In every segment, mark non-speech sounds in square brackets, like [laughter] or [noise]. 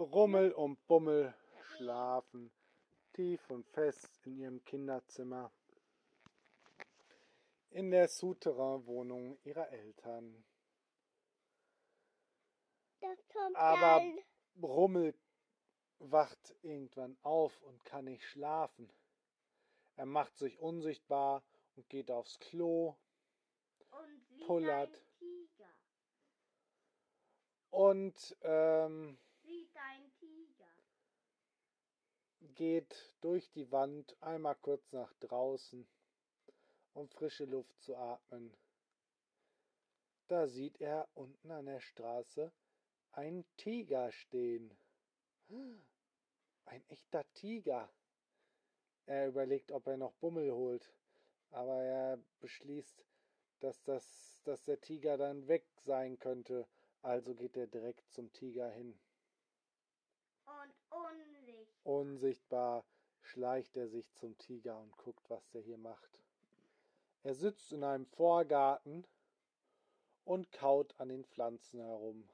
Rummel und Bummel schlafen tief und fest in ihrem Kinderzimmer in der Souterrain-Wohnung ihrer Eltern. Aber. Rummel wacht irgendwann auf und kann nicht schlafen. Er macht sich unsichtbar und geht aufs Klo Und pullert. und ähm, Sieht ein Tiger. Geht durch die Wand einmal kurz nach draußen, um frische Luft zu atmen. Da sieht er unten an der Straße einen Tiger stehen. Ein echter Tiger. Er überlegt, ob er noch Bummel holt, aber er beschließt, dass, das, dass der Tiger dann weg sein könnte. Also geht er direkt zum Tiger hin. Und unsichtbar. Schleicht er sich zum Tiger und guckt, was der hier macht. Er sitzt in einem Vorgarten und kaut an den Pflanzen herum.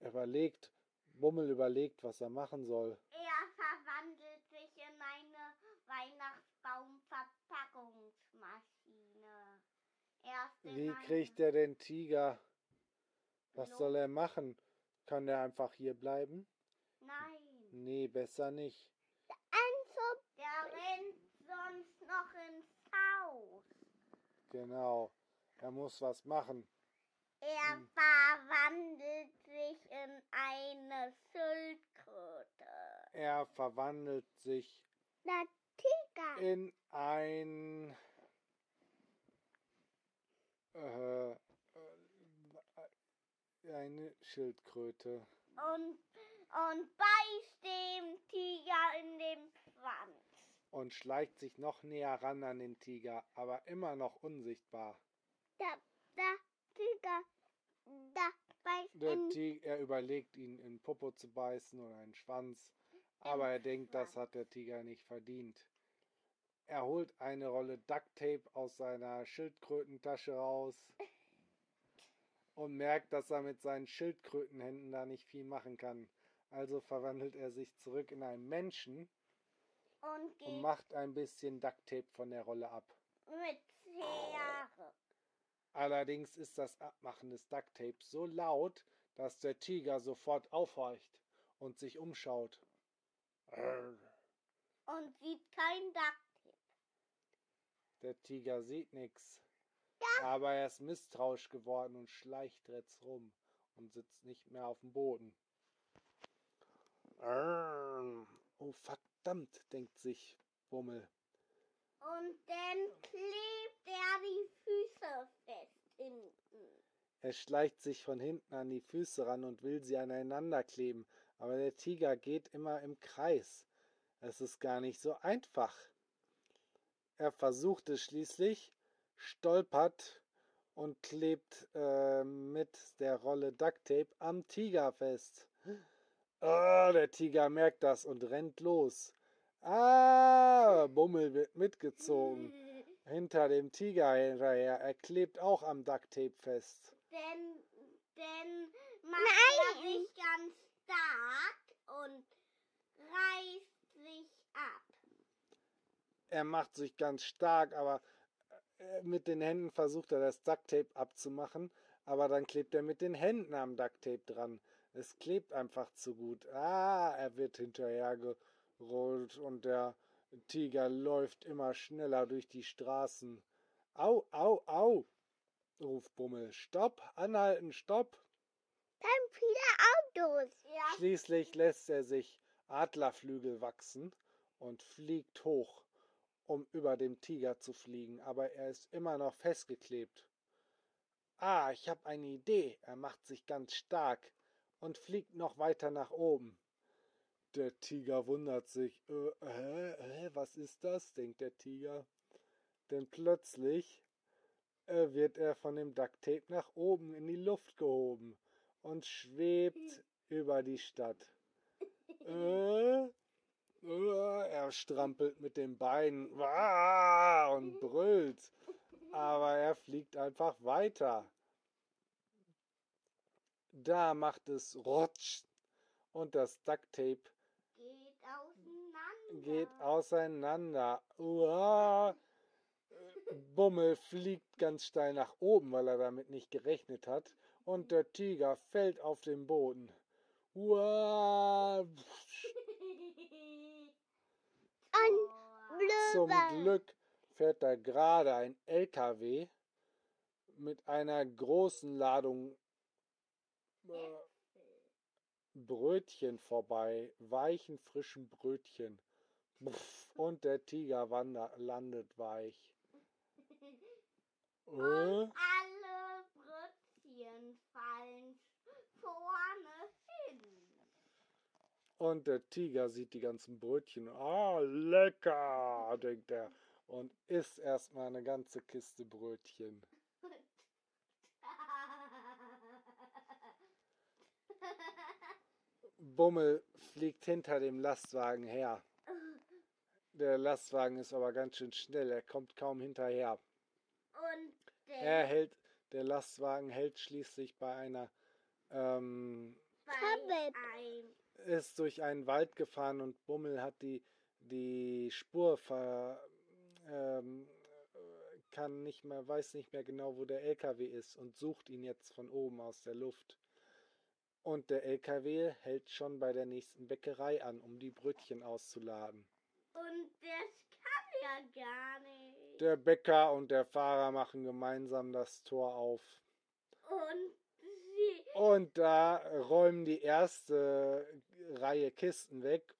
Er überlegt, Bummel überlegt, was er machen soll. Er verwandelt sich in eine Weihnachtsbaumverpackungsmaschine. Wie kriegt er den Tiger? Was soll er machen? Kann er einfach hier bleiben? Nein, Nee, besser nicht. der rennt sonst noch ins Haus. Genau. Er muss was machen. Er verwandelt sich in eine Schildkröte. Er verwandelt sich Na, Tiger. in ein äh, äh, eine Schildkröte Und, und beißt dem Tiger in den Schwanz. und schleicht sich noch näher ran an den Tiger, aber immer noch unsichtbar. Da, da, Tiger, da beißt Der Tiger, er überlegt, ihn in den Popo zu beißen oder einen Schwanz, aber er denkt, das hat der Tiger nicht verdient. Er holt eine Rolle Ducktape aus seiner Schildkrötentasche raus [laughs] und merkt, dass er mit seinen Schildkrötenhänden da nicht viel machen kann. Also verwandelt er sich zurück in einen Menschen und und macht ein bisschen Ducktape von der Rolle ab. mit Schere. Allerdings ist das Abmachen des Ducktapes so laut, dass der Tiger sofort aufhorcht und sich umschaut. Und sieht kein Ducktape. Der Tiger sieht nix. Aber er ist misstrauisch geworden und schleicht jetzt rum und sitzt nicht mehr auf dem Boden. Arr. Oh verdammt, denkt sich Bummel. Und dann klebt er die Füße fest hinten. Er schleicht sich von hinten an die Füße ran und will sie aneinander kleben, aber der Tiger geht immer im Kreis. Es ist gar nicht so einfach. Er versucht es schließlich, stolpert und klebt äh, mit der Rolle Ducktape am Tiger fest. Oh, der Tiger merkt das und rennt los. Ah, Bummel wird mitgezogen. Hinter dem Tiger hinterher. Er klebt auch am Ducktape fest. Denn, denn macht er sich ganz stark und reißt sich ab. er macht sich ganz stark, aber äh, mit den Händen versucht er das Ducktape abzumachen, aber dann klebt er mit den Händen am Ducktape dran. Es klebt einfach zu gut. Ah, er wird hinterhergerollt und der Tiger läuft immer schneller durch die Straßen. Au, au, au, ruft Bummel. Stopp, anhalten, stopp. Dann viele Autos. Ja. Schließlich lässt er sich Adlerflügel wachsen und fliegt hoch, um über dem Tiger zu fliegen, aber er ist immer noch festgeklebt. Ah, ich habe eine Idee. Er macht sich ganz stark und fliegt noch weiter nach oben. Der Tiger wundert sich. Äh, hä, hä, was ist das? denkt der Tiger. Denn plötzlich äh, wird er von dem Ducktape nach oben in die Luft gehoben und schwebt [laughs] über die Stadt. Äh, äh, er strampelt mit den Beinen und brüllt, aber er fliegt einfach weiter. Da macht es Rutsch und das Ducktape Geht auseinander. geht auseinander. Uah. Bummel fliegt ganz steil nach oben, weil er damit nicht gerechnet hat. Und der Tiger fällt auf den Boden. Uah. [laughs] Zum. Glück fährt da gerade ein LKW mit einer großen Ladung Brötchen vorbei, weichen, frischen Brötchen. Und der Tiger wander, landet weich. [laughs] Äh? Alle Brötchen fallen vorne hin. Und der Tiger sieht die ganzen Brötchen. Ah, lecker, denkt er. Und isst erstmal eine ganze Kiste Brötchen. Bummel fliegt hinter dem Lastwagen her. Der Lastwagen ist aber ganz schön schnell, er kommt kaum hinterher. Und Er der hält, der Lastwagen hält schließlich bei einer, ähm, bei ist durch einen Wald gefahren und Bummel hat die, die Spur ver, ähm, kann nicht mehr, weiß nicht mehr genau, wo der LKW ist und sucht ihn jetzt von oben aus der Luft. Und der LKW hält schon bei der nächsten Bäckerei an, um die Brötchen auszuladen. Und das kann ja gar nicht. Der Bäcker und der Fahrer machen gemeinsam das Tor auf. Und sie. Und da räumen die erste Reihe Kisten weg.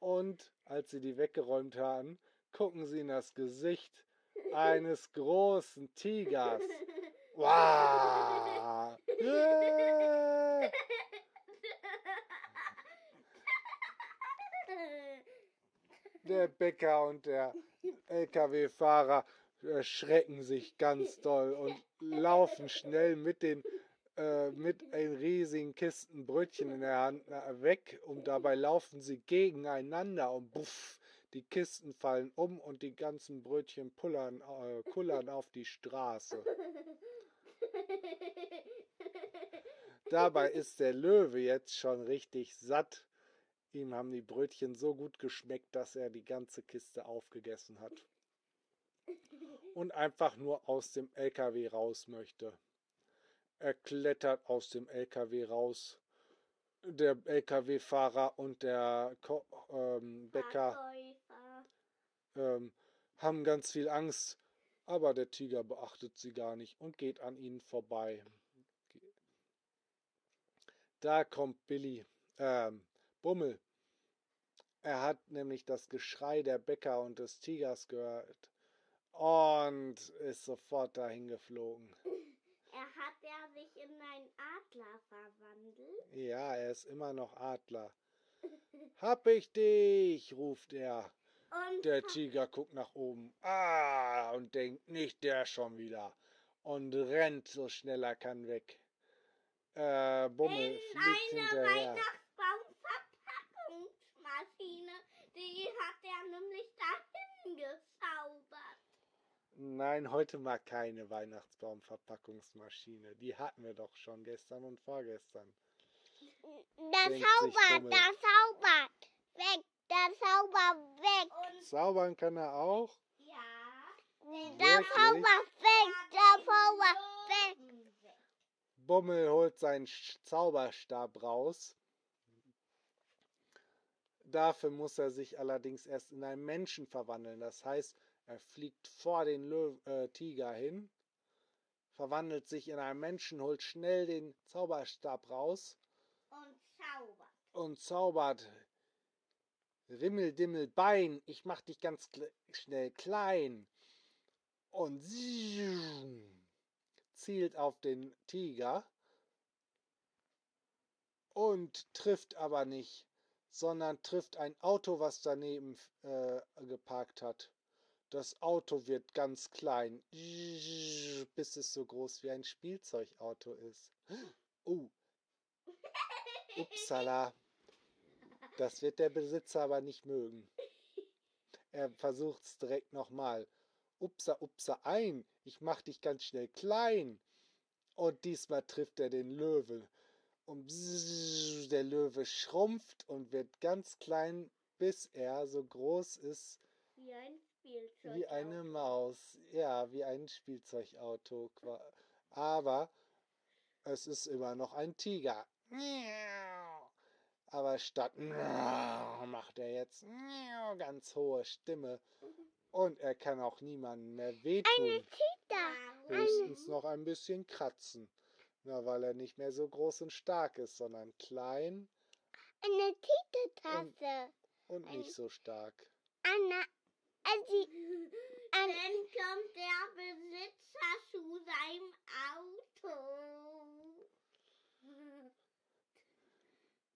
Und als sie die weggeräumt haben, gucken sie in das Gesicht [laughs] eines großen Tigers. [laughs] Wow! Yeah! [laughs] Der Bäcker und der LKW-Fahrer erschrecken sich ganz doll und laufen schnell mit den äh, mit einen riesigen Kisten Brötchen in der Hand na, weg und dabei laufen sie gegeneinander und buff, die Kisten fallen um und die ganzen Brötchen pullern, äh, kullern auf die Straße. Dabei ist der Löwe jetzt schon richtig satt. Ihm haben die Brötchen so gut geschmeckt, dass er die ganze Kiste aufgegessen hat. Und einfach nur aus dem LKW raus möchte. Er klettert aus dem LKW raus. Der LKW-Fahrer und der Ko ähm, Bäcker ähm, haben ganz viel Angst, aber der Tiger beachtet sie gar nicht und geht an ihnen vorbei. Da kommt Billy, ähm, Bummel. Er hat nämlich das Geschrei der Bäcker und des Tigers gehört und ist sofort dahin geflogen. Er hat er sich in einen Adler verwandelt. Ja, er ist immer noch Adler. [laughs] Hab ich dich, ruft er. Und Der Tiger guckt nach oben. Ah, und denkt, nicht der schon wieder. Und rennt so schnell er kann weg. Äh, Bummel in fliegt hinterher. Weihnachtsbaumverpackungsmaschine. Die hat er nämlich dahin gezaubert. Nein, heute mal keine Weihnachtsbaumverpackungsmaschine. Die hatten wir doch schon gestern und vorgestern. Der Denkt sich Bummel. der zaubert. Weg, der zaubert weg. Und Zaubern kann er auch. ja, Der zaubert weg, der zaubert weg. Bummel holt seinen Zauberstab raus. Dafür muss er sich allerdings erst in einen Menschen verwandeln. Das heißt, er fliegt vor den Löw äh, Tiger hin, verwandelt sich in einen Menschen, holt schnell den Zauberstab raus Und zaubert. und zaubert Rimmel, Dimmel, Bein, ich mach dich ganz kle- schnell klein. Und [laughs] zielt auf den Tiger und trifft aber nicht, sondern trifft ein Auto, was daneben äh, geparkt hat. Das Auto wird ganz klein, bis es so groß wie ein Spielzeugauto ist. Oh, upsala. Das wird der Besitzer aber nicht mögen. Er versucht es direkt nochmal. Upsa, upsa, ein. Ich mach dich ganz schnell klein. Und diesmal trifft er den Löwen. Und der Löwe schrumpft und wird ganz klein, bis er so groß ist Wie ein Spielzeug. wie eine Maus. Ja, wie ein Spielzeugauto. Aber es ist immer noch ein Tiger. Aber statt macht er jetzt ganz hohe Stimme. Und er kann auch niemandem mehr wehtun. Da. Höchstens noch ein bisschen kratzen. Na, weil er nicht mehr so groß und stark ist, sondern klein Eine Titeltasse. und nicht so stark. Anna, also, Dann kommt der Besitzer zu seinem Auto.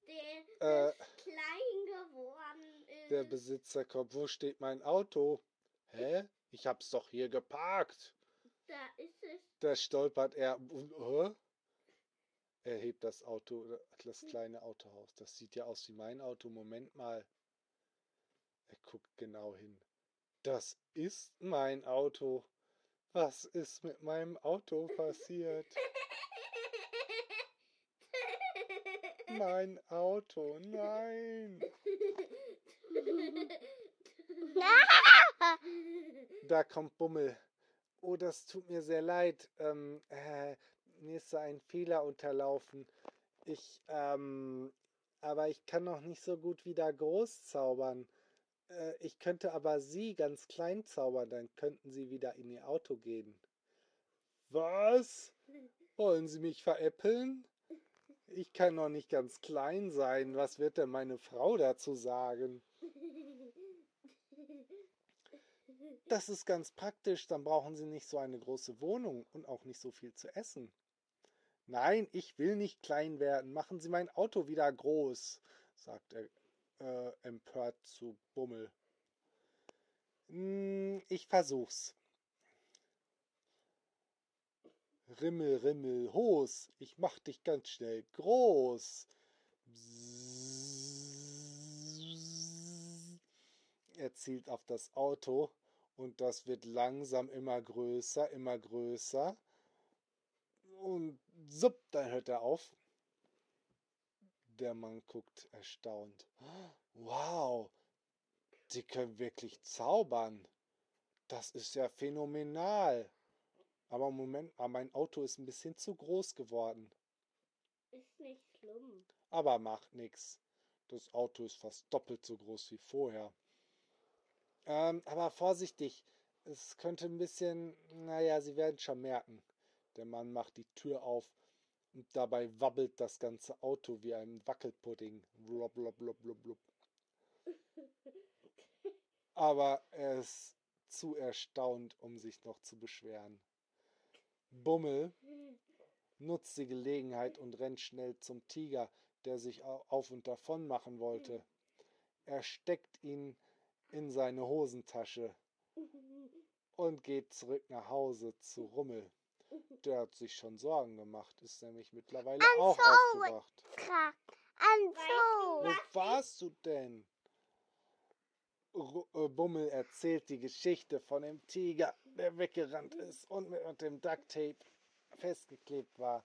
Der Äh, ist klein geworden ist. der Besitzer kommt. Wo steht mein Auto? Hä? Ich hab's doch hier geparkt. da ist es. Da stolpert er. und, hä? Er hebt das Auto, das kleine Autohaus. Das sieht ja aus wie mein Auto. Moment mal. Er guckt genau hin. Das ist mein Auto. Was ist mit meinem Auto passiert? Mein Auto, nein. [laughs] Da kommt Bummel. Oh, das tut mir sehr leid. Ähm, äh, mir ist da ein Fehler unterlaufen. Ich, ähm, aber ich kann noch nicht so gut wieder groß zaubern. Äh, ich könnte aber Sie ganz klein zaubern, dann könnten Sie wieder in Ihr Auto gehen. Was? Wollen Sie mich veräppeln? Ich kann noch nicht ganz klein sein. Was wird denn meine Frau dazu sagen? Das ist ganz praktisch, dann brauchen Sie nicht so eine große Wohnung und auch nicht so viel zu essen. Nein, ich will nicht klein werden. Machen Sie mein Auto wieder groß, sagt er äh, empört zu Bummel. Hm, ich versuch's. Rimmel, Rimmel, Hos, ich mach dich ganz schnell groß. Er zielt auf das Auto und das wird langsam immer größer, immer größer. Und supp, dann hört er auf. Der Mann guckt erstaunt. Wow, Sie können wirklich zaubern. Das ist ja phänomenal. Aber Moment mal, mein Auto ist ein bisschen zu groß geworden. Ist nicht schlimm. Aber macht nix. Das Auto ist fast doppelt so groß wie vorher. Ähm, aber vorsichtig, es könnte ein bisschen, naja, Sie werden schon merken. Der Mann macht die Tür auf und dabei wabbelt das ganze Auto wie ein Wackelpudding. Blub, blub, blub, blub, blub. Aber er ist zu erstaunt, um sich noch zu beschweren. Bummel nutzt die Gelegenheit und rennt schnell zum Tiger, der sich au- auf und davon machen wollte. Er steckt ihn in seine Hosentasche und geht zurück nach Hause zu Rummel. Der hat sich schon Sorgen gemacht, ist nämlich mittlerweile I'm auch sorry. aufgewacht. So. Wo warst du denn? Äh, Bummel erzählt die Geschichte von dem Tiger, der weggerannt ist und mit mit dem Ducktape festgeklebt war.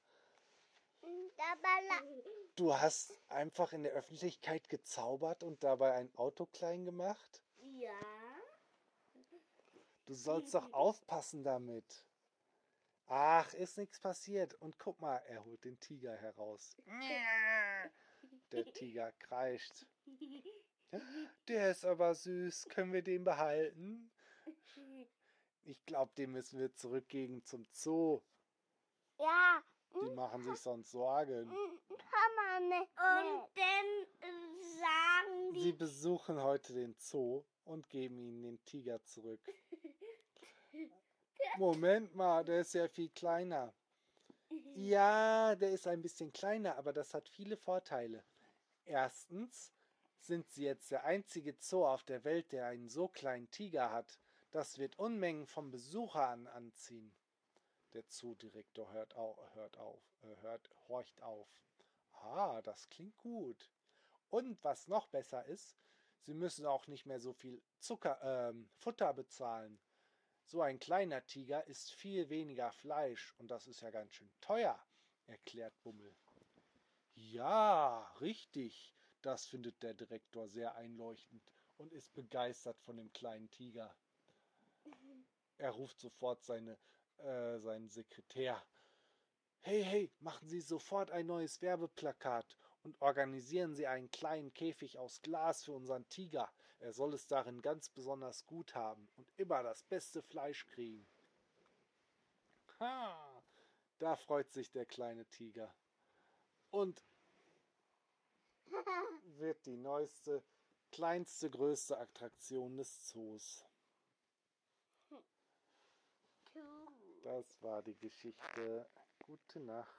Du hast einfach in der Öffentlichkeit gezaubert und dabei ein Auto klein gemacht? Ja. Du sollst doch aufpassen damit. Ach, ist nichts passiert. Und guck mal, er holt den Tiger heraus. [laughs] Der Tiger kreischt. Der ist aber süß. Können wir den behalten? Ich glaube, den müssen wir zurückgeben zum Zoo. Ja, Die machen sich sonst Sorgen. kann man nicht. Und dann äh, sagen Sie die, besuchen heute den Zoo und geben ihnen den Tiger zurück. Moment mal, der ist ja viel kleiner. Ja, der ist ein bisschen kleiner, aber das hat viele Vorteile. Erstens sind sie jetzt der einzige Zoo auf der Welt, der einen so kleinen Tiger hat. Das wird Unmengen von Besuchern anziehen. Der Zoodirektor hört auf, hört auf, äh, hört, horcht auf. Ah, das klingt gut. Und was noch besser ist, sie müssen auch nicht mehr so viel Zucker, ähm, Futter bezahlen. So ein kleiner Tiger isst viel weniger Fleisch und das ist ja ganz schön teuer, erklärt Bummel. Ja, richtig. Das findet der Direktor sehr einleuchtend und ist begeistert von dem kleinen Tiger. Er ruft sofort seine, äh, seinen Sekretär. Hey, hey, machen Sie sofort ein neues Werbeplakat und organisieren Sie einen kleinen Käfig aus Glas für unseren Tiger. Er soll es darin ganz besonders gut haben und immer das beste Fleisch kriegen. Ha, da freut sich der kleine Tiger. Und wird die neueste, kleinste, größte Attraktion des Zoos. Cool. Das war die Geschichte. Gute Nacht.